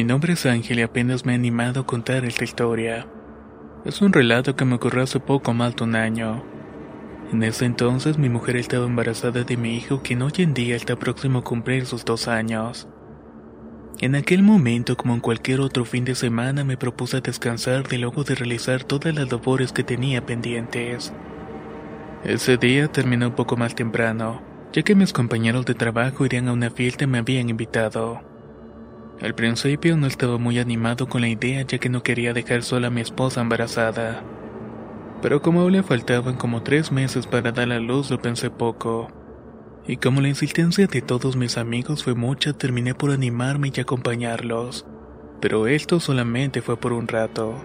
Mi nombre es Ángel y apenas me he animado a contar esta historia. Es un relato que me ocurrió hace poco más de un año. En ese entonces mi mujer estaba embarazada de mi hijo quien hoy en día está próximo a cumplir sus dos años. En aquel momento, como en cualquier otro fin de semana, me propuse descansar de luego de realizar todas las labores que tenía pendientes. Ese día terminó un poco más temprano, ya que mis compañeros de trabajo irían a una fiesta y me habían invitado. Al principio no estaba muy animado con la idea ya que no quería dejar sola a mi esposa embarazada. Pero como le faltaban como tres meses para dar a luz lo pensé poco. Y como la insistencia de todos mis amigos fue mucha, terminé por animarme y acompañarlos. Pero esto solamente fue por un rato.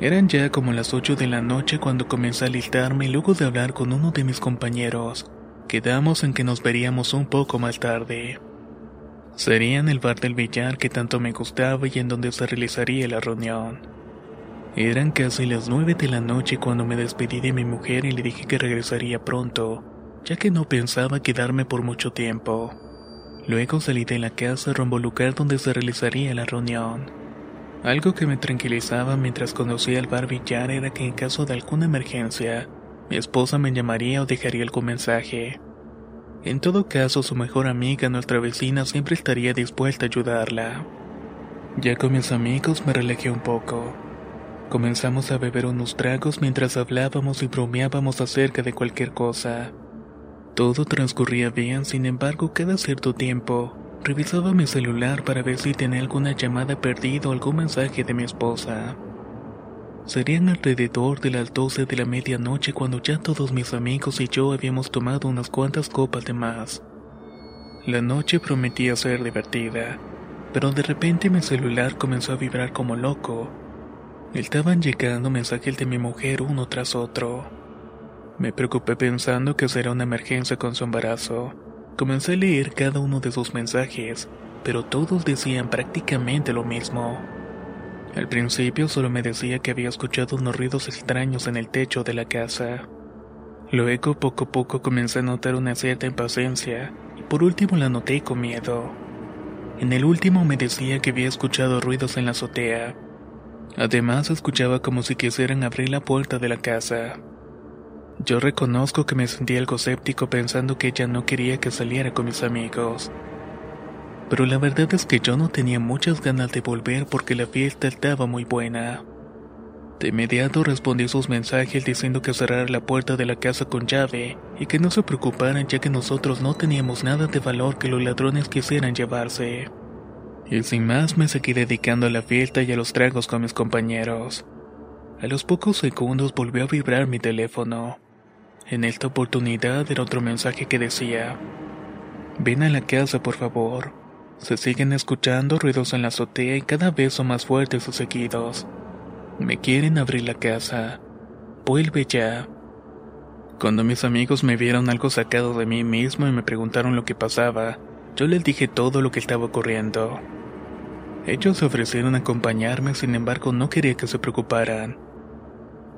Eran ya como las 8 de la noche cuando comencé a alistarme y luego de hablar con uno de mis compañeros, quedamos en que nos veríamos un poco más tarde. Sería en el bar del billar que tanto me gustaba y en donde se realizaría la reunión. Eran casi las nueve de la noche cuando me despedí de mi mujer y le dije que regresaría pronto, ya que no pensaba quedarme por mucho tiempo. Luego salí de la casa rumbo al lugar donde se realizaría la reunión. Algo que me tranquilizaba mientras conducía al bar billar era que en caso de alguna emergencia, mi esposa me llamaría o dejaría algún mensaje. En todo caso, su mejor amiga, nuestra vecina, siempre estaría dispuesta a ayudarla. Ya con mis amigos me relajé un poco. Comenzamos a beber unos tragos mientras hablábamos y bromeábamos acerca de cualquier cosa. Todo transcurría bien, sin embargo, cada cierto tiempo, revisaba mi celular para ver si tenía alguna llamada perdida o algún mensaje de mi esposa. Serían alrededor de las 12 de la medianoche cuando ya todos mis amigos y yo habíamos tomado unas cuantas copas de más. La noche prometía ser divertida, pero de repente mi celular comenzó a vibrar como loco. Estaban llegando mensajes de mi mujer uno tras otro. Me preocupé pensando que será una emergencia con su embarazo. Comencé a leer cada uno de sus mensajes, pero todos decían prácticamente lo mismo. Al principio solo me decía que había escuchado unos ruidos extraños en el techo de la casa. Luego poco a poco comencé a notar una cierta impaciencia y por último la noté con miedo. En el último me decía que había escuchado ruidos en la azotea. Además escuchaba como si quisieran abrir la puerta de la casa. Yo reconozco que me sentí algo escéptico pensando que ella no quería que saliera con mis amigos pero la verdad es que yo no tenía muchas ganas de volver porque la fiesta estaba muy buena. De inmediato respondí sus mensajes diciendo que cerrara la puerta de la casa con llave y que no se preocuparan ya que nosotros no teníamos nada de valor que los ladrones quisieran llevarse. Y sin más me seguí dedicando a la fiesta y a los tragos con mis compañeros. A los pocos segundos volvió a vibrar mi teléfono. En esta oportunidad era otro mensaje que decía, Ven a la casa por favor. Se siguen escuchando ruidos en la azotea y cada vez son más fuertes sus seguidos. Me quieren abrir la casa. Vuelve ya. Cuando mis amigos me vieron algo sacado de mí mismo y me preguntaron lo que pasaba, yo les dije todo lo que estaba ocurriendo. Ellos se ofrecieron a acompañarme, sin embargo no quería que se preocuparan.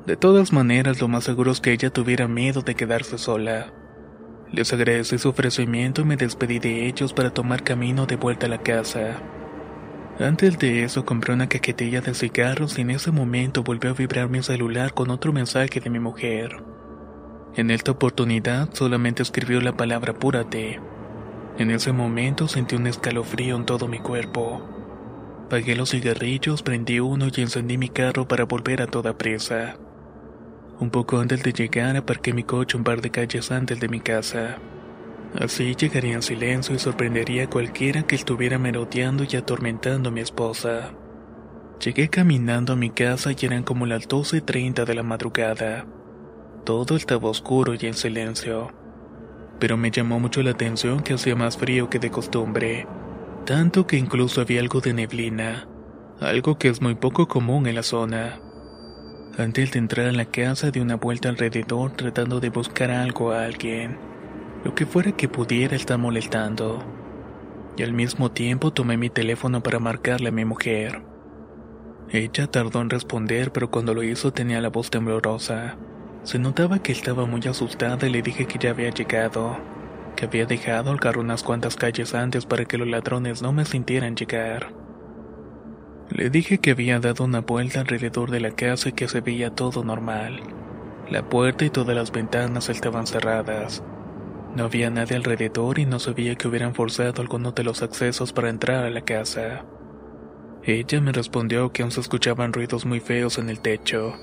De todas maneras, lo más seguro es que ella tuviera miedo de quedarse sola. Les agradecí su ofrecimiento y me despedí de ellos para tomar camino de vuelta a la casa. Antes de eso compré una cajetilla de cigarros y en ese momento volvió a vibrar mi celular con otro mensaje de mi mujer. En esta oportunidad solamente escribió la palabra apúrate. En ese momento sentí un escalofrío en todo mi cuerpo. Pagué los cigarrillos, prendí uno y encendí mi carro para volver a toda presa. Un poco antes de llegar aparqué mi coche un par de calles antes de mi casa. Así llegaría en silencio y sorprendería a cualquiera que estuviera merodeando y atormentando a mi esposa. Llegué caminando a mi casa y eran como las 12.30 de la madrugada. Todo estaba oscuro y en silencio. Pero me llamó mucho la atención que hacía más frío que de costumbre, tanto que incluso había algo de neblina, algo que es muy poco común en la zona. Antes de entrar a la casa di una vuelta alrededor tratando de buscar algo a alguien, lo que fuera que pudiera estar molestando. Y al mismo tiempo tomé mi teléfono para marcarle a mi mujer. Ella tardó en responder, pero cuando lo hizo tenía la voz temblorosa. Se notaba que estaba muy asustada y le dije que ya había llegado, que había dejado el carro unas cuantas calles antes para que los ladrones no me sintieran llegar. Le dije que había dado una vuelta alrededor de la casa y que se veía todo normal. La puerta y todas las ventanas estaban cerradas. No había nadie alrededor y no sabía que hubieran forzado alguno de los accesos para entrar a la casa. Ella me respondió que aún se escuchaban ruidos muy feos en el techo.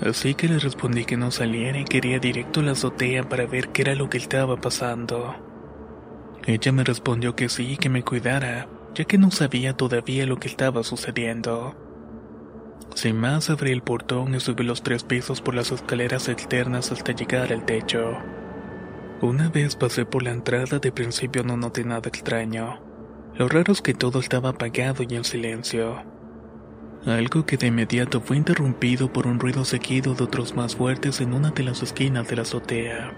Así que le respondí que no saliera y quería directo a la azotea para ver qué era lo que estaba pasando. Ella me respondió que sí, que me cuidara, ya que no sabía todavía lo que estaba sucediendo. Sin más abrí el portón y subí los tres pisos por las escaleras externas hasta llegar al techo. Una vez pasé por la entrada de principio no noté nada extraño. Lo raro es que todo estaba apagado y en silencio. Algo que de inmediato fue interrumpido por un ruido seguido de otros más fuertes en una de las esquinas de la azotea.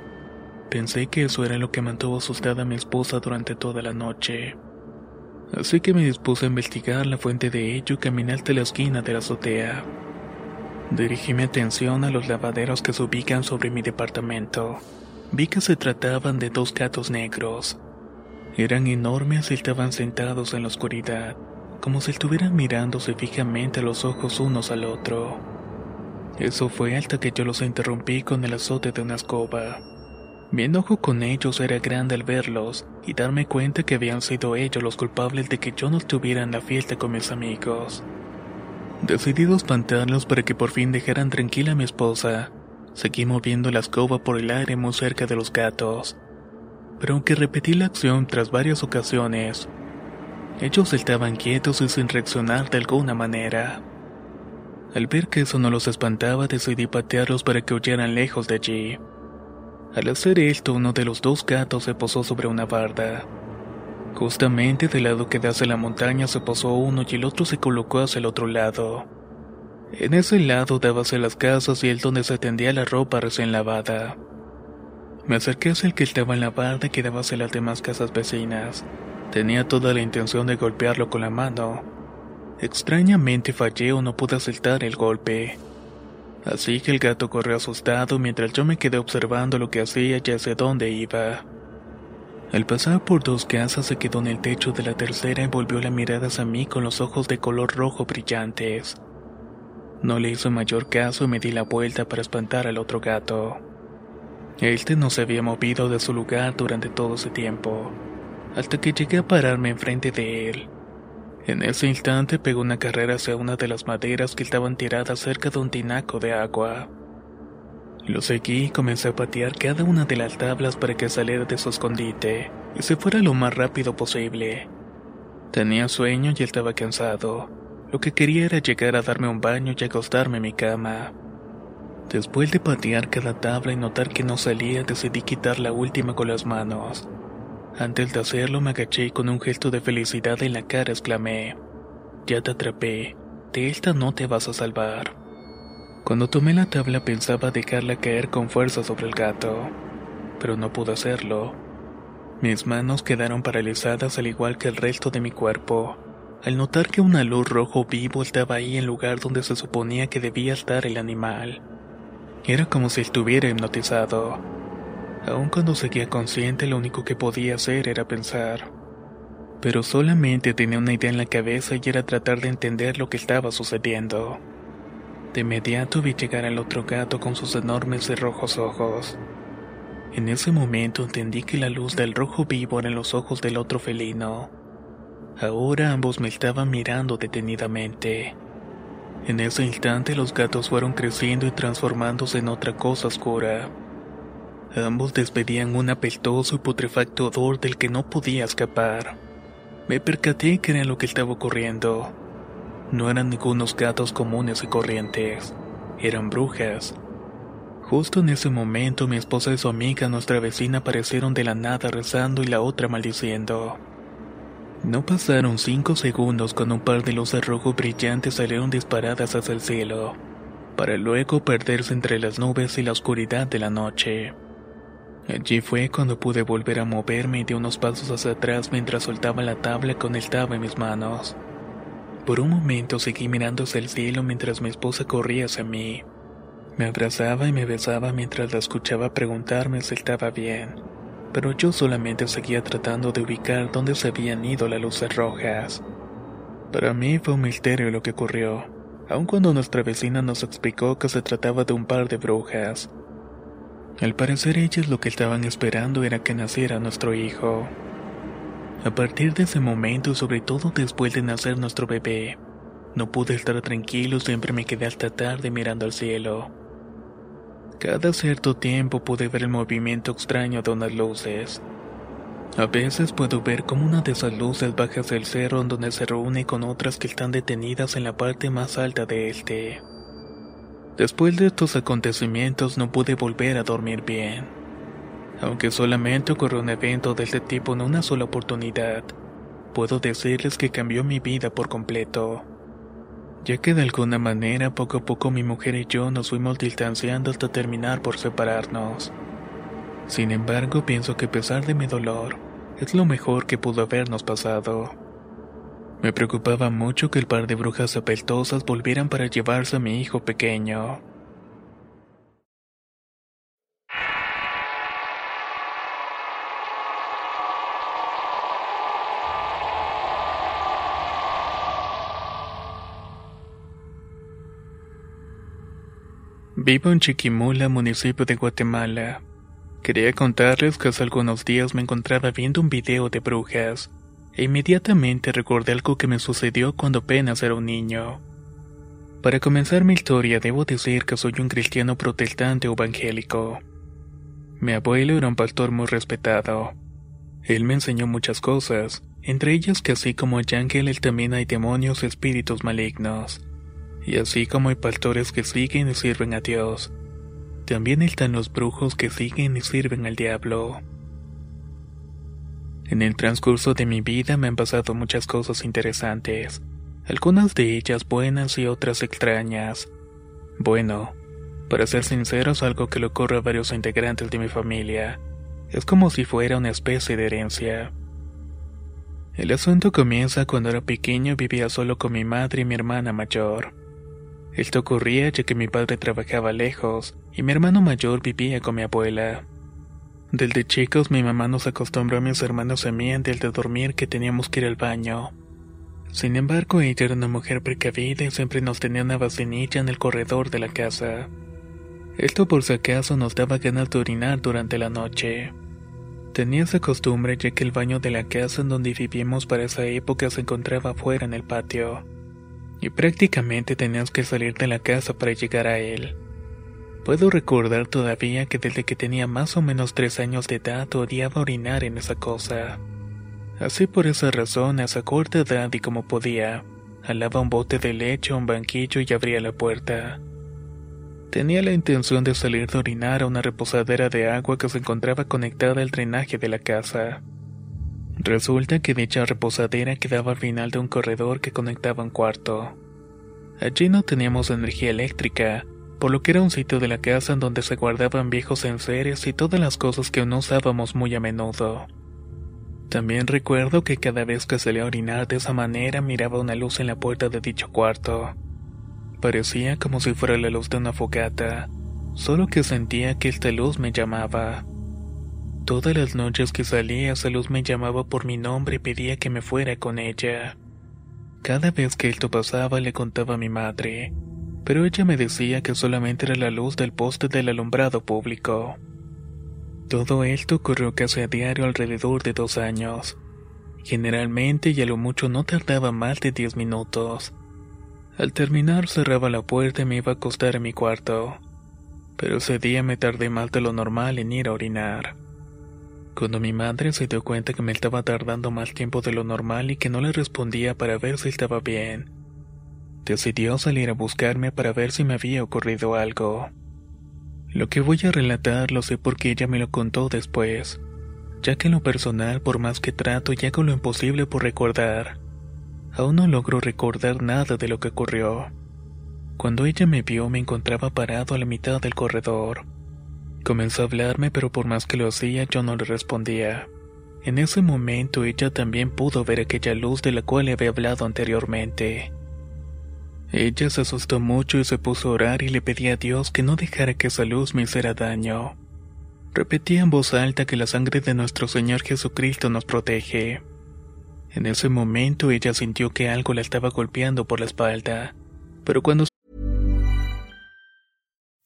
Pensé que eso era lo que mantuvo asustada a mi esposa durante toda la noche. Así que me dispuse a investigar la fuente de ello y caminé hasta la esquina de la azotea. Dirigí mi atención a los lavaderos que se ubican sobre mi departamento. Vi que se trataban de dos gatos negros. Eran enormes y estaban sentados en la oscuridad, como si estuvieran mirándose fijamente a los ojos unos al otro. Eso fue hasta que yo los interrumpí con el azote de una escoba. Mi enojo con ellos era grande al verlos y darme cuenta que habían sido ellos los culpables de que yo no estuviera en la fiesta con mis amigos. Decidido espantarlos para que por fin dejaran tranquila a mi esposa, seguí moviendo la escoba por el aire muy cerca de los gatos. Pero aunque repetí la acción tras varias ocasiones, ellos estaban quietos y sin reaccionar de alguna manera. Al ver que eso no los espantaba, decidí patearlos para que huyeran lejos de allí. Al hacer esto, uno de los dos gatos se posó sobre una barda. Justamente del lado que da hacia la montaña se posó uno y el otro se colocó hacia el otro lado. En ese lado daba las casas y el donde se tendía la ropa recién lavada. Me acerqué hacia el que estaba en la barda que daba hacia las demás casas vecinas. Tenía toda la intención de golpearlo con la mano. Extrañamente fallé o no pude aceptar el golpe. Así que el gato corrió asustado mientras yo me quedé observando lo que hacía y hacia dónde iba. Al pasar por dos casas se quedó en el techo de la tercera y volvió la mirada hacia mí con los ojos de color rojo brillantes. No le hizo mayor caso y me di la vuelta para espantar al otro gato. Este no se había movido de su lugar durante todo ese tiempo, hasta que llegué a pararme enfrente de él. En ese instante pegó una carrera hacia una de las maderas que estaban tiradas cerca de un tinaco de agua. Lo seguí y comencé a patear cada una de las tablas para que saliera de su escondite y se fuera lo más rápido posible. Tenía sueño y estaba cansado. Lo que quería era llegar a darme un baño y acostarme en mi cama. Después de patear cada tabla y notar que no salía, decidí quitar la última con las manos. Antes de hacerlo me agaché y con un gesto de felicidad en la cara exclamé, Ya te atrapé, de esta no te vas a salvar. Cuando tomé la tabla pensaba dejarla caer con fuerza sobre el gato, pero no pude hacerlo. Mis manos quedaron paralizadas al igual que el resto de mi cuerpo, al notar que una luz rojo vivo estaba ahí en lugar donde se suponía que debía estar el animal. Era como si estuviera hipnotizado. Aun cuando seguía consciente, lo único que podía hacer era pensar. Pero solamente tenía una idea en la cabeza y era tratar de entender lo que estaba sucediendo. De inmediato vi llegar al otro gato con sus enormes y rojos ojos. En ese momento entendí que la luz del rojo vivo era en los ojos del otro felino. Ahora ambos me estaban mirando detenidamente. En ese instante los gatos fueron creciendo y transformándose en otra cosa oscura. Ambos despedían un apeltoso y putrefacto odor del que no podía escapar. Me percaté que era lo que estaba ocurriendo. No eran ningunos gatos comunes y corrientes, eran brujas. Justo en ese momento mi esposa y su amiga, nuestra vecina, aparecieron de la nada rezando y la otra maldiciendo. No pasaron cinco segundos cuando un par de luces rojo brillantes salieron disparadas hacia el cielo, para luego perderse entre las nubes y la oscuridad de la noche. Allí fue cuando pude volver a moverme y di unos pasos hacia atrás mientras soltaba la tabla con el tab en mis manos. Por un momento seguí mirando hacia el cielo mientras mi esposa corría hacia mí. Me abrazaba y me besaba mientras la escuchaba preguntarme si estaba bien, pero yo solamente seguía tratando de ubicar dónde se habían ido las luces rojas. Para mí fue un misterio lo que ocurrió, aun cuando nuestra vecina nos explicó que se trataba de un par de brujas. Al parecer ellas lo que estaban esperando era que naciera nuestro hijo. A partir de ese momento, sobre todo después de nacer nuestro bebé, no pude estar tranquilo, siempre me quedé hasta tarde mirando al cielo. Cada cierto tiempo pude ver el movimiento extraño de unas luces. A veces puedo ver como una de esas luces bajas del cerro donde se reúne con otras que están detenidas en la parte más alta de este. Después de estos acontecimientos no pude volver a dormir bien. Aunque solamente ocurrió un evento de este tipo en una sola oportunidad, puedo decirles que cambió mi vida por completo ya que de alguna manera poco a poco mi mujer y yo nos fuimos distanciando hasta terminar por separarnos. Sin embargo, pienso que a pesar de mi dolor, es lo mejor que pudo habernos pasado. Me preocupaba mucho que el par de brujas apeltosas volvieran para llevarse a mi hijo pequeño. Vivo en Chiquimula, municipio de Guatemala. Quería contarles que hace algunos días me encontraba viendo un video de brujas, e inmediatamente recordé algo que me sucedió cuando apenas era un niño. Para comenzar mi historia debo decir que soy un cristiano protestante evangélico. Mi abuelo era un pastor muy respetado. Él me enseñó muchas cosas, entre ellas que así como hay ángeles también hay demonios y espíritus malignos. Y así como hay pastores que siguen y sirven a Dios, también están los brujos que siguen y sirven al diablo. En el transcurso de mi vida me han pasado muchas cosas interesantes, algunas de ellas buenas y otras extrañas. Bueno, para ser sinceros, algo que le ocurre a varios integrantes de mi familia. Es como si fuera una especie de herencia. El asunto comienza cuando era pequeño vivía solo con mi madre y mi hermana mayor. Esto ocurría ya que mi padre trabajaba lejos y mi hermano mayor vivía con mi abuela. Desde chicos mi mamá nos acostumbró a mis hermanos a mí antes de dormir que teníamos que ir al baño. Sin embargo, ella era una mujer precavida y siempre nos tenía una vacinilla en el corredor de la casa. Esto por si acaso nos daba ganas de orinar durante la noche. Tenía esa costumbre ya que el baño de la casa en donde vivimos para esa época se encontraba afuera en el patio y prácticamente tenías que salir de la casa para llegar a él. Puedo recordar todavía que desde que tenía más o menos tres años de edad odiaba orinar en esa cosa. Así por esa razón, a esa corta edad y como podía, alaba un bote de leche o un banquillo y abría la puerta. Tenía la intención de salir de orinar a una reposadera de agua que se encontraba conectada al drenaje de la casa. Resulta que dicha reposadera quedaba al final de un corredor que conectaba un cuarto. Allí no teníamos energía eléctrica, por lo que era un sitio de la casa en donde se guardaban viejos enseres y todas las cosas que no usábamos muy a menudo. También recuerdo que cada vez que salía a orinar de esa manera miraba una luz en la puerta de dicho cuarto. Parecía como si fuera la luz de una fogata, solo que sentía que esta luz me llamaba. Todas las noches que salía, esa luz me llamaba por mi nombre y pedía que me fuera con ella. Cada vez que esto pasaba le contaba a mi madre, pero ella me decía que solamente era la luz del poste del alumbrado público. Todo esto ocurrió casi a diario alrededor de dos años. Generalmente y a lo mucho no tardaba más de diez minutos. Al terminar cerraba la puerta y me iba a acostar en mi cuarto. Pero ese día me tardé más de lo normal en ir a orinar. Cuando mi madre se dio cuenta que me estaba tardando más tiempo de lo normal y que no le respondía para ver si estaba bien, decidió salir a buscarme para ver si me había ocurrido algo. Lo que voy a relatar lo sé porque ella me lo contó después, ya que en lo personal, por más que trato y hago lo imposible por recordar, aún no logro recordar nada de lo que ocurrió. Cuando ella me vio me encontraba parado a la mitad del corredor. Comenzó a hablarme pero por más que lo hacía yo no le respondía. En ese momento ella también pudo ver aquella luz de la cual le había hablado anteriormente. Ella se asustó mucho y se puso a orar y le pedía a Dios que no dejara que esa luz me hiciera daño. Repetía en voz alta que la sangre de nuestro Señor Jesucristo nos protege. En ese momento ella sintió que algo la estaba golpeando por la espalda, pero cuando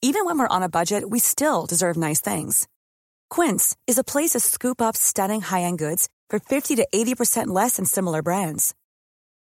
Even when we're on a budget, we still deserve nice things. Quince is a place to scoop up stunning high-end goods for 50 to 80% less than similar brands.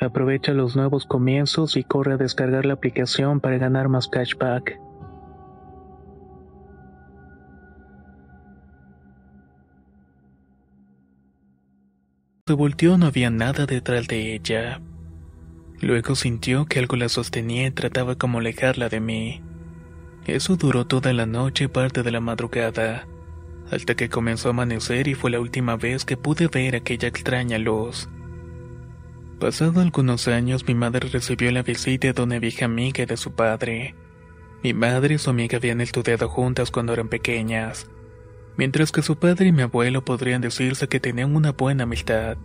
Aprovecha los nuevos comienzos y corre a descargar la aplicación para ganar más cashback. Se volteó, no había nada detrás de ella. Luego sintió que algo la sostenía y trataba como alejarla de mí. Eso duró toda la noche y parte de la madrugada, hasta que comenzó a amanecer y fue la última vez que pude ver aquella extraña luz. Pasado algunos años, mi madre recibió la visita de una vieja amiga de su padre. Mi madre y su amiga habían estudiado juntas cuando eran pequeñas, mientras que su padre y mi abuelo podrían decirse que tenían una buena amistad.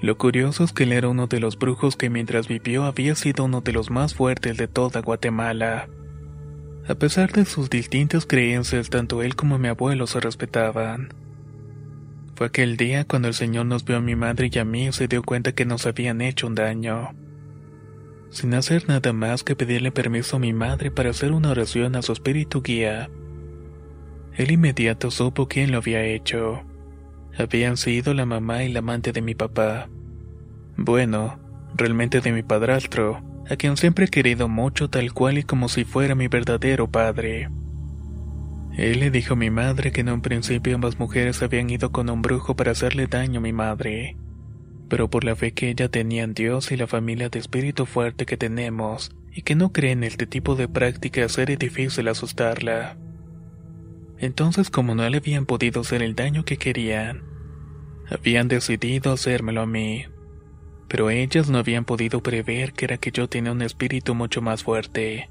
Lo curioso es que él era uno de los brujos que mientras vivió había sido uno de los más fuertes de toda Guatemala. A pesar de sus distintas creencias, tanto él como mi abuelo se respetaban. Fue aquel día cuando el Señor nos vio a mi madre y a mí y se dio cuenta que nos habían hecho un daño. Sin hacer nada más que pedirle permiso a mi madre para hacer una oración a su espíritu guía. El inmediato supo quién lo había hecho. Habían sido la mamá y la amante de mi papá. Bueno, realmente de mi padrastro, a quien siempre he querido mucho tal cual y como si fuera mi verdadero padre. Él le dijo a mi madre que en un principio ambas mujeres habían ido con un brujo para hacerle daño a mi madre, pero por la fe que ella tenía en Dios y la familia de espíritu fuerte que tenemos, y que no cree en este tipo de prácticas, era difícil asustarla. Entonces, como no le habían podido hacer el daño que querían, habían decidido hacérmelo a mí. Pero ellas no habían podido prever que era que yo tenía un espíritu mucho más fuerte.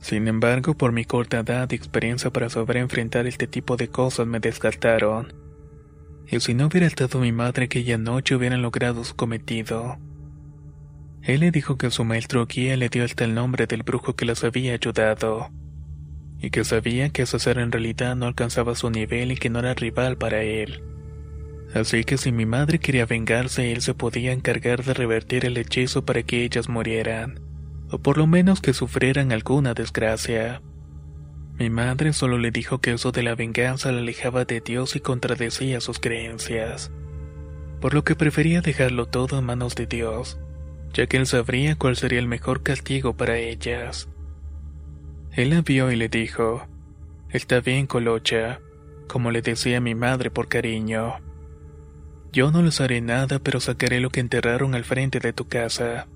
Sin embargo, por mi corta edad y experiencia para saber enfrentar este tipo de cosas me descartaron. Y si no hubiera estado mi madre aquella noche hubieran logrado su cometido. Él le dijo que su maestro guía le dio hasta el nombre del brujo que las había ayudado. Y que sabía que ser en realidad no alcanzaba su nivel y que no era rival para él. Así que si mi madre quería vengarse, él se podía encargar de revertir el hechizo para que ellas murieran o por lo menos que sufrieran alguna desgracia. Mi madre solo le dijo que eso de la venganza la alejaba de Dios y contradecía sus creencias, por lo que prefería dejarlo todo en manos de Dios, ya que él sabría cuál sería el mejor castigo para ellas. Él la vio y le dijo, Está bien, Colocha, como le decía mi madre por cariño. Yo no les haré nada, pero sacaré lo que enterraron al frente de tu casa.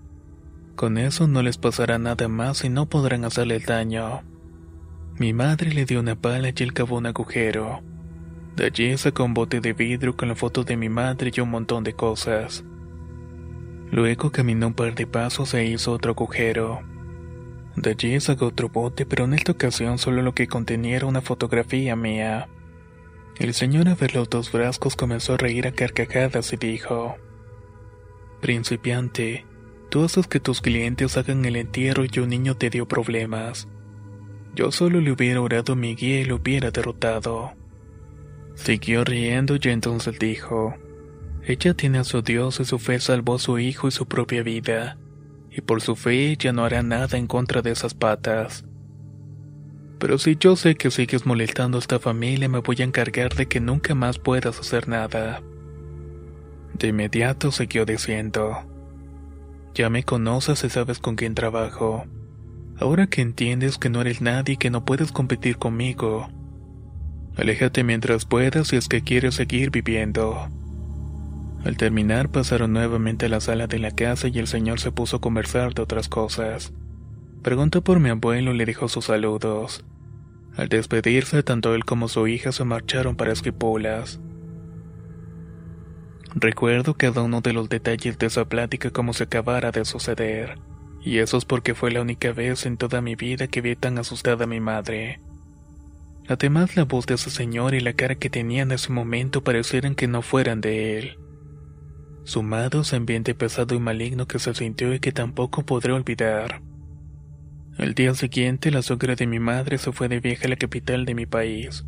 Con eso no les pasará nada más y no podrán hacerle daño. Mi madre le dio una pala y él cavó un agujero. De allí sacó un bote de vidrio con la foto de mi madre y un montón de cosas. Luego caminó un par de pasos e hizo otro agujero. De allí sacó otro bote, pero en esta ocasión solo lo que contenía era una fotografía mía. El señor a ver los dos frascos comenzó a reír a carcajadas y dijo, Principiante, Tú haces que tus clientes hagan el entierro y un niño te dio problemas. Yo solo le hubiera orado a mi guía y lo hubiera derrotado. Siguió riendo y entonces dijo, ella tiene a su Dios y su fe salvó a su hijo y su propia vida, y por su fe ella no hará nada en contra de esas patas. Pero si yo sé que sigues molestando a esta familia, me voy a encargar de que nunca más puedas hacer nada. De inmediato siguió diciendo, ya me conoces y sabes con quién trabajo. Ahora que entiendes que no eres nadie y que no puedes competir conmigo, aléjate mientras puedas si es que quieres seguir viviendo. Al terminar pasaron nuevamente a la sala de la casa y el señor se puso a conversar de otras cosas. Preguntó por mi abuelo y le dijo sus saludos. Al despedirse, tanto él como su hija se marcharon para Esquipulas. Recuerdo cada uno de los detalles de esa plática como se acabara de suceder, y eso es porque fue la única vez en toda mi vida que vi tan asustada a mi madre. Además, la voz de ese señor y la cara que tenía en ese momento parecieran que no fueran de él. Sumado a ambiente pesado y maligno que se sintió y que tampoco podré olvidar. El día siguiente, la suegra de mi madre se fue de viaje a la capital de mi país.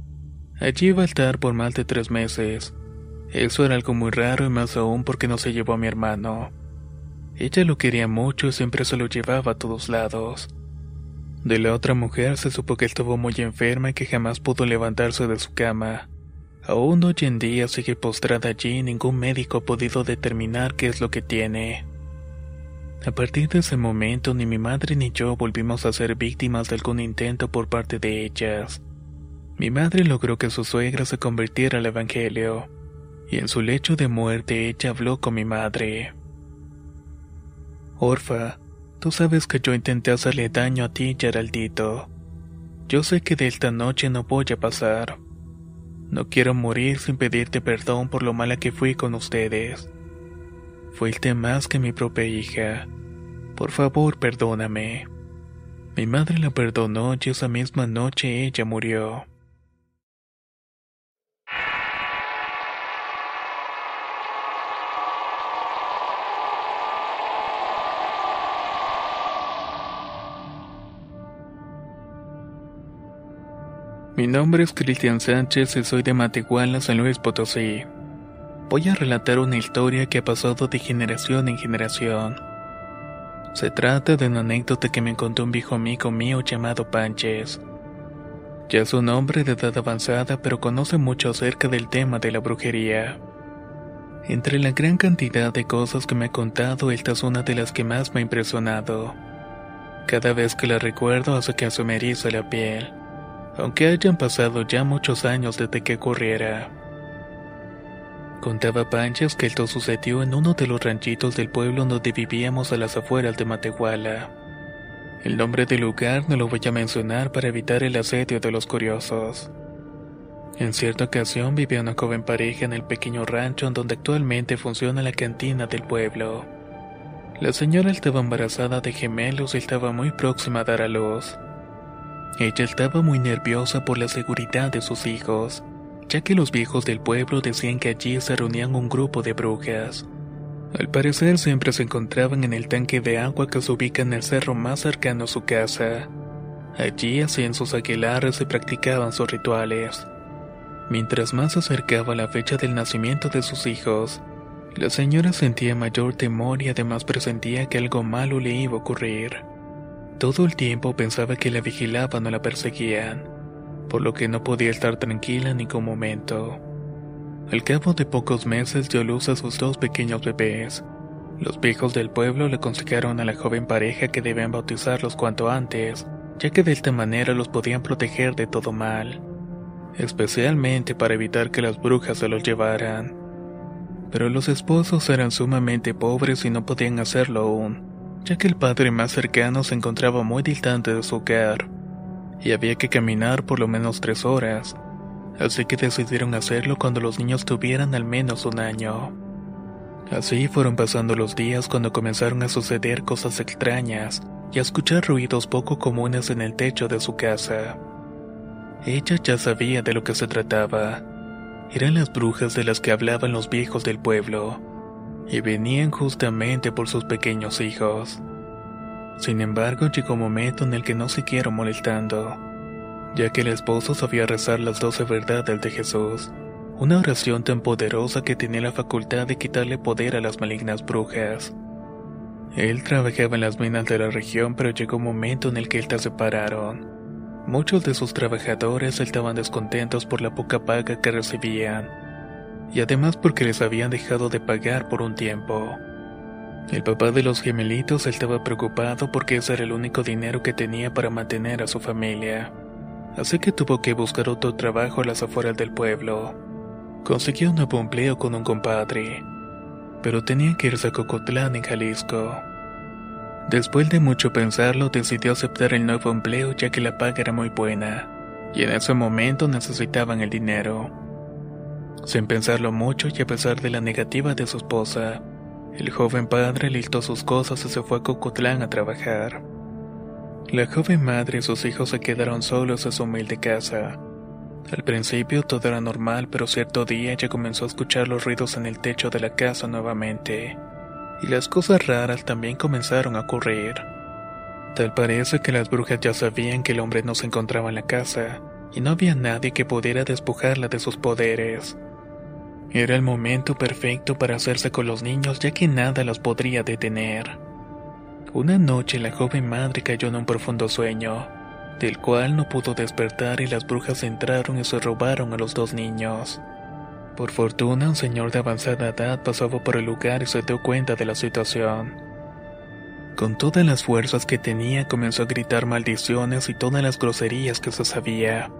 Allí iba a estar por más de tres meses eso era algo muy raro y más aún porque no se llevó a mi hermano. Ella lo quería mucho y siempre se lo llevaba a todos lados. De la otra mujer se supo que estuvo muy enferma y que jamás pudo levantarse de su cama. Aún hoy en día sigue postrada allí y ningún médico ha podido determinar qué es lo que tiene. A partir de ese momento ni mi madre ni yo volvimos a ser víctimas de algún intento por parte de ellas. Mi madre logró que su suegra se convirtiera al Evangelio y en su lecho de muerte ella habló con mi madre. Orfa, tú sabes que yo intenté hacerle daño a ti, Geraldito. Yo sé que de esta noche no voy a pasar. No quiero morir sin pedirte perdón por lo mala que fui con ustedes. Fuiste más que mi propia hija. Por favor, perdóname. Mi madre la perdonó y esa misma noche ella murió. Mi nombre es Cristian Sánchez y soy de Matehuala, San Luis Potosí. Voy a relatar una historia que ha pasado de generación en generación. Se trata de una anécdota que me contó un viejo amigo mío llamado Panches. Ya es un hombre de edad avanzada, pero conoce mucho acerca del tema de la brujería. Entre la gran cantidad de cosas que me ha contado, esta es una de las que más me ha impresionado. Cada vez que la recuerdo hace que se me eriza la piel aunque hayan pasado ya muchos años desde que ocurriera. Contaba Panchas que esto sucedió en uno de los ranchitos del pueblo donde vivíamos a las afueras de Matehuala. El nombre del lugar no lo voy a mencionar para evitar el asedio de los curiosos. En cierta ocasión vivía una joven pareja en el pequeño rancho en donde actualmente funciona la cantina del pueblo. La señora estaba embarazada de gemelos y estaba muy próxima a dar a luz. Ella estaba muy nerviosa por la seguridad de sus hijos, ya que los viejos del pueblo decían que allí se reunían un grupo de brujas. Al parecer siempre se encontraban en el tanque de agua que se ubica en el cerro más cercano a su casa. Allí hacían sus aquelares y practicaban sus rituales. Mientras más se acercaba la fecha del nacimiento de sus hijos, la señora sentía mayor temor y además presentía que algo malo le iba a ocurrir. Todo el tiempo pensaba que la vigilaban o la perseguían, por lo que no podía estar tranquila en ningún momento. Al cabo de pocos meses dio luz a sus dos pequeños bebés. Los viejos del pueblo le aconsejaron a la joven pareja que debían bautizarlos cuanto antes, ya que de esta manera los podían proteger de todo mal, especialmente para evitar que las brujas se los llevaran. Pero los esposos eran sumamente pobres y no podían hacerlo aún, ya que el padre más cercano se encontraba muy distante de su hogar, y había que caminar por lo menos tres horas, así que decidieron hacerlo cuando los niños tuvieran al menos un año. Así fueron pasando los días cuando comenzaron a suceder cosas extrañas y a escuchar ruidos poco comunes en el techo de su casa. Ella ya sabía de lo que se trataba. Eran las brujas de las que hablaban los viejos del pueblo, y venían justamente por sus pequeños hijos. Sin embargo, llegó un momento en el que no siguieron molestando ya que el esposo sabía rezar las doce verdades de Jesús, una oración tan poderosa que tenía la facultad de quitarle poder a las malignas brujas. Él trabajaba en las minas de la región, pero llegó un momento en el que estas separaron. Muchos de sus trabajadores estaban descontentos por la poca paga que recibían, y además porque les habían dejado de pagar por un tiempo. El papá de los gemelitos estaba preocupado porque ese era el único dinero que tenía para mantener a su familia así que tuvo que buscar otro trabajo a las afueras del pueblo. Consiguió un empleo con un compadre, pero tenía que irse a Cocotlán, en Jalisco. Después de mucho pensarlo, decidió aceptar el nuevo empleo ya que la paga era muy buena, y en ese momento necesitaban el dinero. Sin pensarlo mucho y a pesar de la negativa de su esposa, el joven padre listó sus cosas y se fue a Cocotlán a trabajar. La joven madre y sus hijos se quedaron solos en su humilde casa. Al principio todo era normal, pero cierto día ella comenzó a escuchar los ruidos en el techo de la casa nuevamente. Y las cosas raras también comenzaron a ocurrir. Tal parece que las brujas ya sabían que el hombre no se encontraba en la casa, y no había nadie que pudiera despojarla de sus poderes. Era el momento perfecto para hacerse con los niños ya que nada los podría detener. Una noche la joven madre cayó en un profundo sueño, del cual no pudo despertar y las brujas entraron y se robaron a los dos niños. Por fortuna, un señor de avanzada edad pasaba por el lugar y se dio cuenta de la situación. Con todas las fuerzas que tenía comenzó a gritar maldiciones y todas las groserías que se sabía.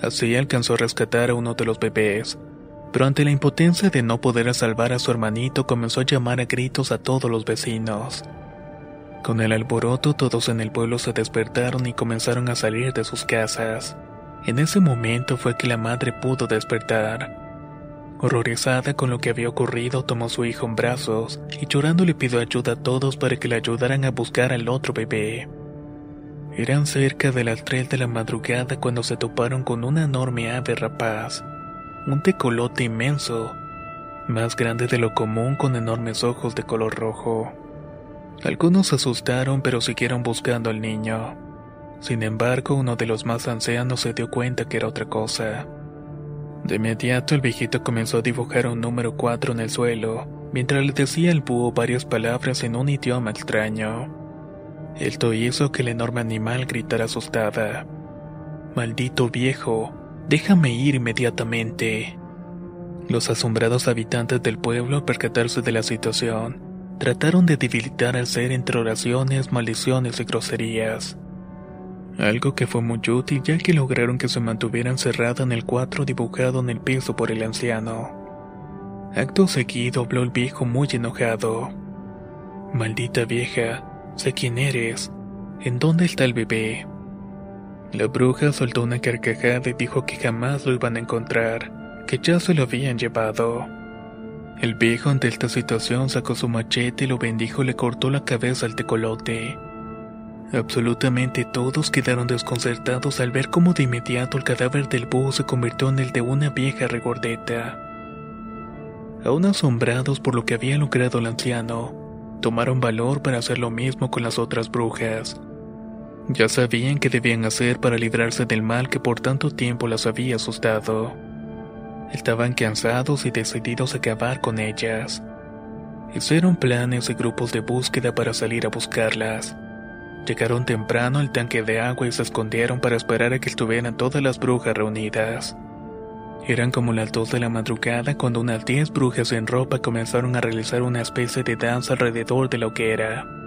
Así alcanzó a rescatar a uno de los bebés, pero ante la impotencia de no poder salvar a su hermanito comenzó a llamar a gritos a todos los vecinos. Con el alboroto todos en el pueblo se despertaron y comenzaron a salir de sus casas. En ese momento fue que la madre pudo despertar. Horrorizada con lo que había ocurrido, tomó a su hijo en brazos y llorando le pidió ayuda a todos para que le ayudaran a buscar al otro bebé. Eran cerca de las 3 de la madrugada cuando se toparon con una enorme ave rapaz, un tecolote inmenso, más grande de lo común con enormes ojos de color rojo. Algunos se asustaron pero siguieron buscando al niño. Sin embargo, uno de los más ancianos se dio cuenta que era otra cosa. De inmediato el viejito comenzó a dibujar un número 4 en el suelo, mientras le decía al búho varias palabras en un idioma extraño. Esto hizo que el enorme animal gritara asustada. Maldito viejo, déjame ir inmediatamente. Los asombrados habitantes del pueblo al percatarse de la situación, Trataron de debilitar al ser entre oraciones, maldiciones y groserías. Algo que fue muy útil ya que lograron que se mantuviera encerrada en el cuadro dibujado en el piso por el anciano. Acto seguido habló el viejo muy enojado. Maldita vieja, sé quién eres. ¿En dónde está el bebé? La bruja soltó una carcajada y dijo que jamás lo iban a encontrar, que ya se lo habían llevado. El viejo ante esta situación sacó su machete y lo bendijo y le cortó la cabeza al tecolote. Absolutamente todos quedaron desconcertados al ver cómo de inmediato el cadáver del búho se convirtió en el de una vieja regordeta. Aún asombrados por lo que había logrado el anciano, tomaron valor para hacer lo mismo con las otras brujas. Ya sabían qué debían hacer para librarse del mal que por tanto tiempo las había asustado. Estaban cansados y decididos a acabar con ellas. Hicieron planes y grupos de búsqueda para salir a buscarlas. Llegaron temprano al tanque de agua y se escondieron para esperar a que estuvieran todas las brujas reunidas. Eran como las dos de la madrugada cuando unas diez brujas en ropa comenzaron a realizar una especie de danza alrededor de la hoguera.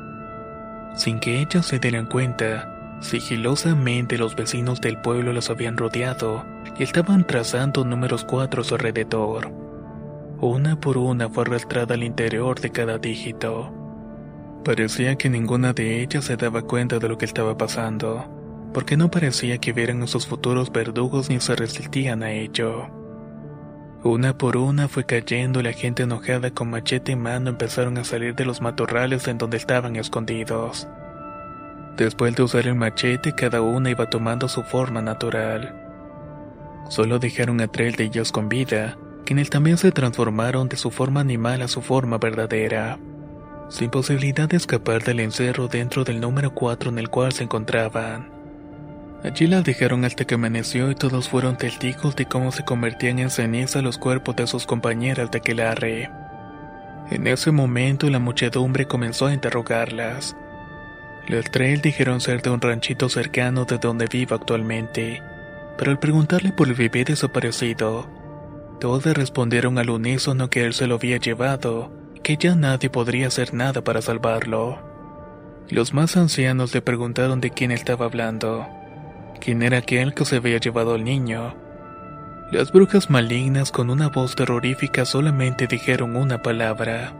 Sin que ellas se dieran cuenta, sigilosamente los vecinos del pueblo las habían rodeado y estaban trazando números cuatro a su alrededor. Una por una fue arrastrada al interior de cada dígito. Parecía que ninguna de ellas se daba cuenta de lo que estaba pasando, porque no parecía que vieran a sus futuros verdugos ni se resistían a ello. Una por una fue cayendo y la gente enojada con machete en mano empezaron a salir de los matorrales en donde estaban escondidos. Después de usar el machete, cada una iba tomando su forma natural. Solo dejaron a tres de ellos con vida, quienes también se transformaron de su forma animal a su forma verdadera, sin posibilidad de escapar del encerro dentro del número 4 en el cual se encontraban. Allí las dejaron hasta que amaneció y todos fueron testigos de cómo se convertían en ceniza los cuerpos de sus compañeras de aquelarre. En ese momento la muchedumbre comenzó a interrogarlas. Los tres dijeron ser de un ranchito cercano de donde vivo actualmente, pero al preguntarle por el bebé desaparecido, todos respondieron al unísono que él se lo había llevado, que ya nadie podría hacer nada para salvarlo. Los más ancianos le preguntaron de quién estaba hablando, quién era aquel que se había llevado al niño. Las brujas malignas con una voz terrorífica solamente dijeron una palabra.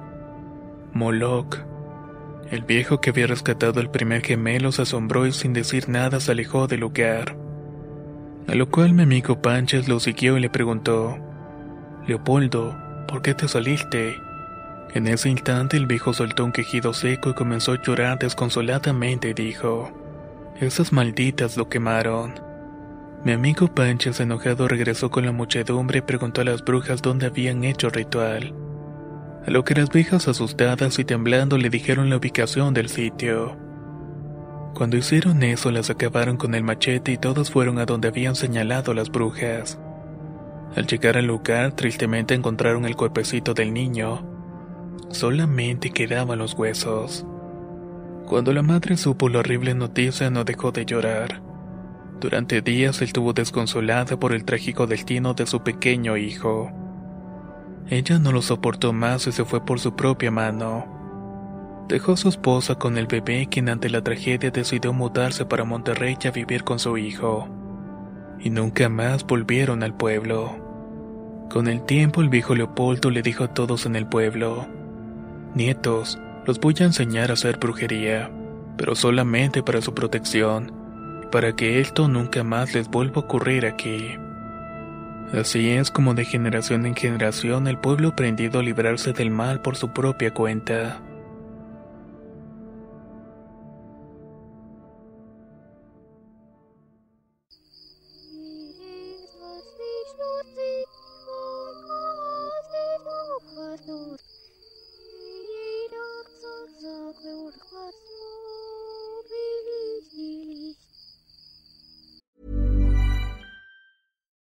Moloch. El viejo que había rescatado el primer gemelo se asombró y sin decir nada se alejó del lugar. A lo cual mi amigo Panches lo siguió y le preguntó, Leopoldo, ¿por qué te saliste? En ese instante el viejo soltó un quejido seco y comenzó a llorar desconsoladamente y dijo, Esas malditas lo quemaron. Mi amigo Panches enojado regresó con la muchedumbre y preguntó a las brujas dónde habían hecho ritual. A lo que las viejas asustadas y temblando le dijeron la ubicación del sitio. Cuando hicieron eso las acabaron con el machete y todos fueron a donde habían señalado las brujas. Al llegar al lugar tristemente encontraron el cuerpecito del niño. Solamente quedaban los huesos. Cuando la madre supo la horrible noticia no dejó de llorar. Durante días estuvo desconsolada por el trágico destino de su pequeño hijo. Ella no lo soportó más y se fue por su propia mano. Dejó a su esposa con el bebé quien ante la tragedia decidió mudarse para Monterrey a vivir con su hijo. Y nunca más volvieron al pueblo. Con el tiempo el viejo Leopoldo le dijo a todos en el pueblo, Nietos, los voy a enseñar a hacer brujería, pero solamente para su protección, para que esto nunca más les vuelva a ocurrir aquí. Así es como de generación en generación el pueblo aprendido a librarse del mal por su propia cuenta.